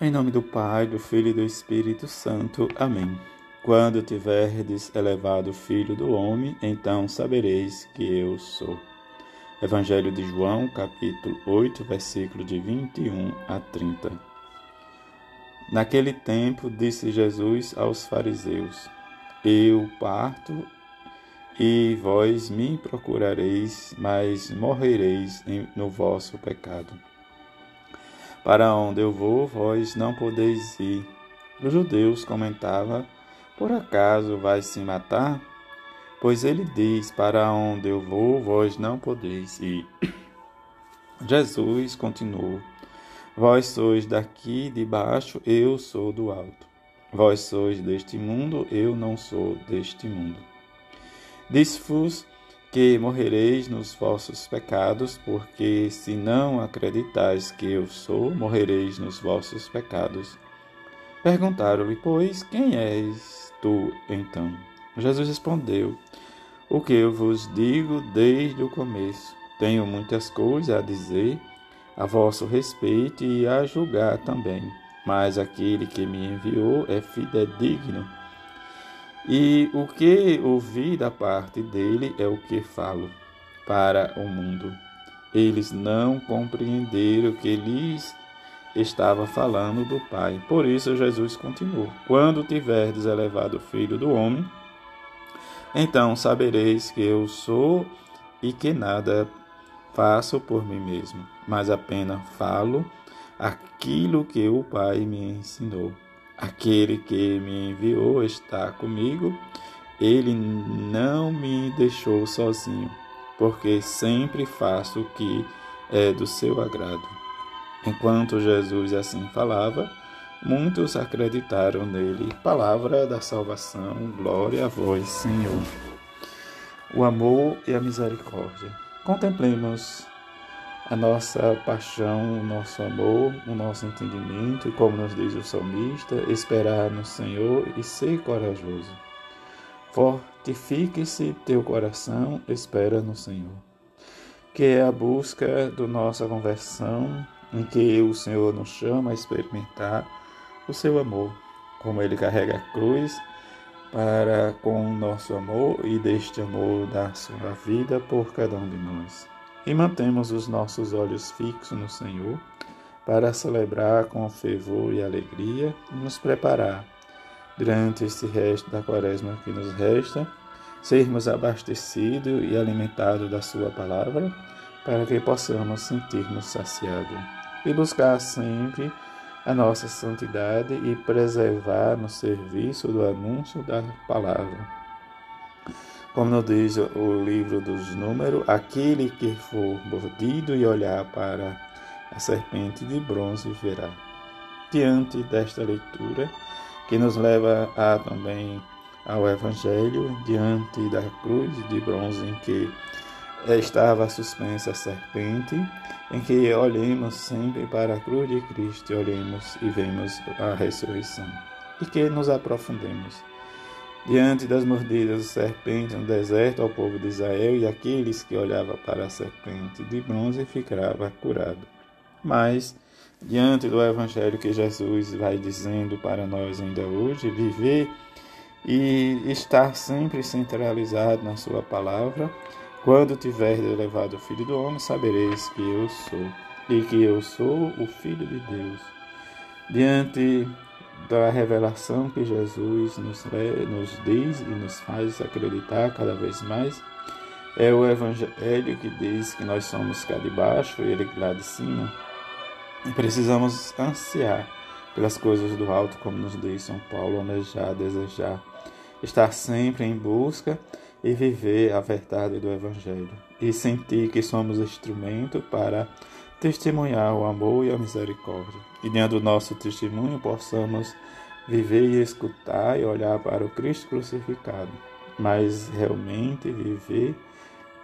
Em nome do Pai, do Filho e do Espírito Santo. Amém. Quando tiverdes elevado o Filho do Homem, então sabereis que eu sou. Evangelho de João, capítulo 8, versículo de 21 a 30. Naquele tempo disse Jesus aos fariseus: Eu parto e vós me procurareis, mas morrereis no vosso pecado. Para onde eu vou, vós não podeis ir. Os judeus comentava: Por acaso vai se matar? Pois ele diz: Para onde eu vou, vós não podeis ir. Jesus continuou: Vós sois daqui de baixo, eu sou do alto. Vós sois deste mundo, eu não sou deste mundo. Diz-vos que morrereis nos vossos pecados, porque se não acreditais que eu sou, morrereis nos vossos pecados. Perguntaram-lhe, pois, quem és tu então? Jesus respondeu: O que eu vos digo desde o começo. Tenho muitas coisas a dizer a vosso respeito e a julgar também, mas aquele que me enviou é fidedigno e o que ouvi da parte dele é o que falo para o mundo. Eles não compreenderam que lhes estava falando do Pai. Por isso Jesus continuou: Quando tiverdes elevado o Filho do Homem, então sabereis que eu sou e que nada faço por mim mesmo, mas apenas falo aquilo que o Pai me ensinou. Aquele que me enviou está comigo, ele não me deixou sozinho, porque sempre faço o que é do seu agrado. Enquanto Jesus assim falava, muitos acreditaram nele. Palavra da salvação, glória a vós, Senhor. O amor e a misericórdia. Contemplemos a nossa paixão, o nosso amor, o nosso entendimento, e como nos diz o salmista, esperar no Senhor e ser corajoso. Fortifique-se teu coração, espera no Senhor. Que é a busca da nossa conversão, em que o Senhor nos chama a experimentar o seu amor, como ele carrega a cruz para com o nosso amor e deste amor dar sua vida por cada um de nós e mantemos os nossos olhos fixos no Senhor para celebrar com fervor e alegria e nos preparar durante este resto da quaresma que nos resta, sermos abastecidos e alimentados da Sua palavra, para que possamos sentir-nos saciados e buscar sempre a nossa santidade e preservar no serviço do anúncio da palavra como nos diz o livro dos Números, aquele que for mordido e olhar para a serpente de bronze verá. Diante desta leitura, que nos leva a também ao Evangelho, diante da cruz de bronze em que estava suspensa a serpente, em que olhemos sempre para a cruz de Cristo, olhemos e vemos a ressurreição, e que nos aprofundemos diante das mordidas de serpente no deserto ao povo de Israel e aqueles que olhavam para a serpente de bronze ficava curado. Mas, diante do evangelho que Jesus vai dizendo para nós ainda hoje, viver e estar sempre centralizado na sua palavra, quando tiver elevado o Filho do Homem, sabereis que eu sou, e que eu sou o Filho de Deus. Diante da revelação que Jesus nos, nos diz e nos faz acreditar cada vez mais. É o Evangelho que diz que nós somos cá de baixo e ele lá de cima. E precisamos ansiar pelas coisas do alto, como nos diz São Paulo, almejar, desejar, estar sempre em busca e viver a verdade do Evangelho. E sentir que somos instrumento para testemunhar o amor e a misericórdia. E diante do nosso testemunho possamos viver e escutar e olhar para o Cristo crucificado, mas realmente viver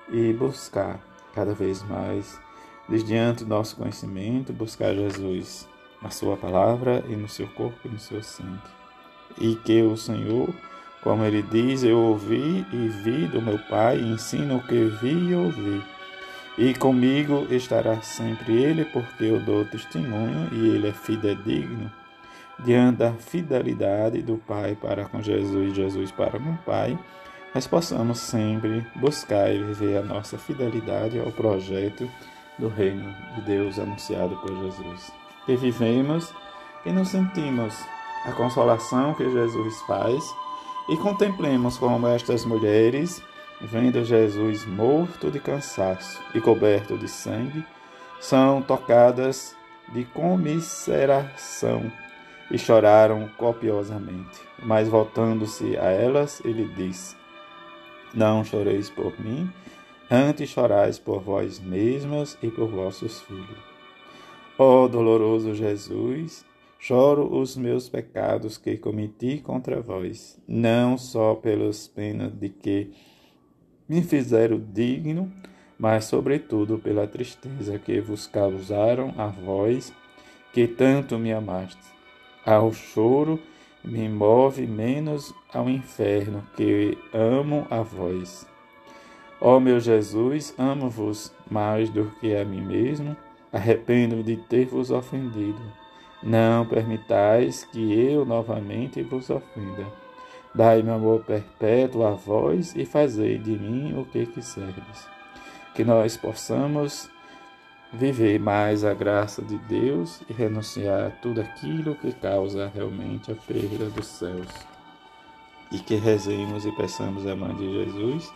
e buscar cada vez mais, diante do nosso conhecimento, buscar Jesus na sua palavra e no seu corpo e no seu sangue. E que o Senhor, como ele diz, eu ouvi e vi do meu Pai, e ensino o que vi e ouvi e comigo estará sempre ele, porque eu dou testemunho e ele é fidedigno. diante da fidelidade do Pai para com Jesus e Jesus para com o Pai, nós possamos sempre buscar e viver a nossa fidelidade ao projeto do reino de Deus anunciado por Jesus. Que vivemos e nos sentimos a consolação que Jesus faz e contemplemos como estas mulheres, vendo Jesus morto de cansaço e coberto de sangue, são tocadas de comiseração e choraram copiosamente. Mas voltando-se a elas, ele disse: Não choreis por mim, antes chorais por vós mesmas e por vossos filhos. Ó doloroso Jesus, choro os meus pecados que cometi contra vós, não só pelos penas de que me fizeram digno, mas sobretudo pela tristeza que vos causaram a vós, que tanto me amaste ao choro me move menos ao inferno que amo a vós. Ó meu Jesus, amo-vos mais do que a mim mesmo, arrependo de ter vos ofendido. Não permitais que eu novamente vos ofenda. Dai-me amor perpétuo a vós e fazei de mim o que quiserdes. Que nós possamos viver mais a graça de Deus e renunciar a tudo aquilo que causa realmente a perda dos céus. E que rezemos e peçamos a mãe de Jesus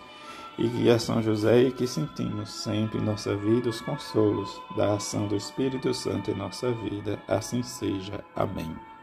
e que a São José e que sentimos sempre em nossa vida os consolos da ação do Espírito Santo em nossa vida. Assim seja. Amém.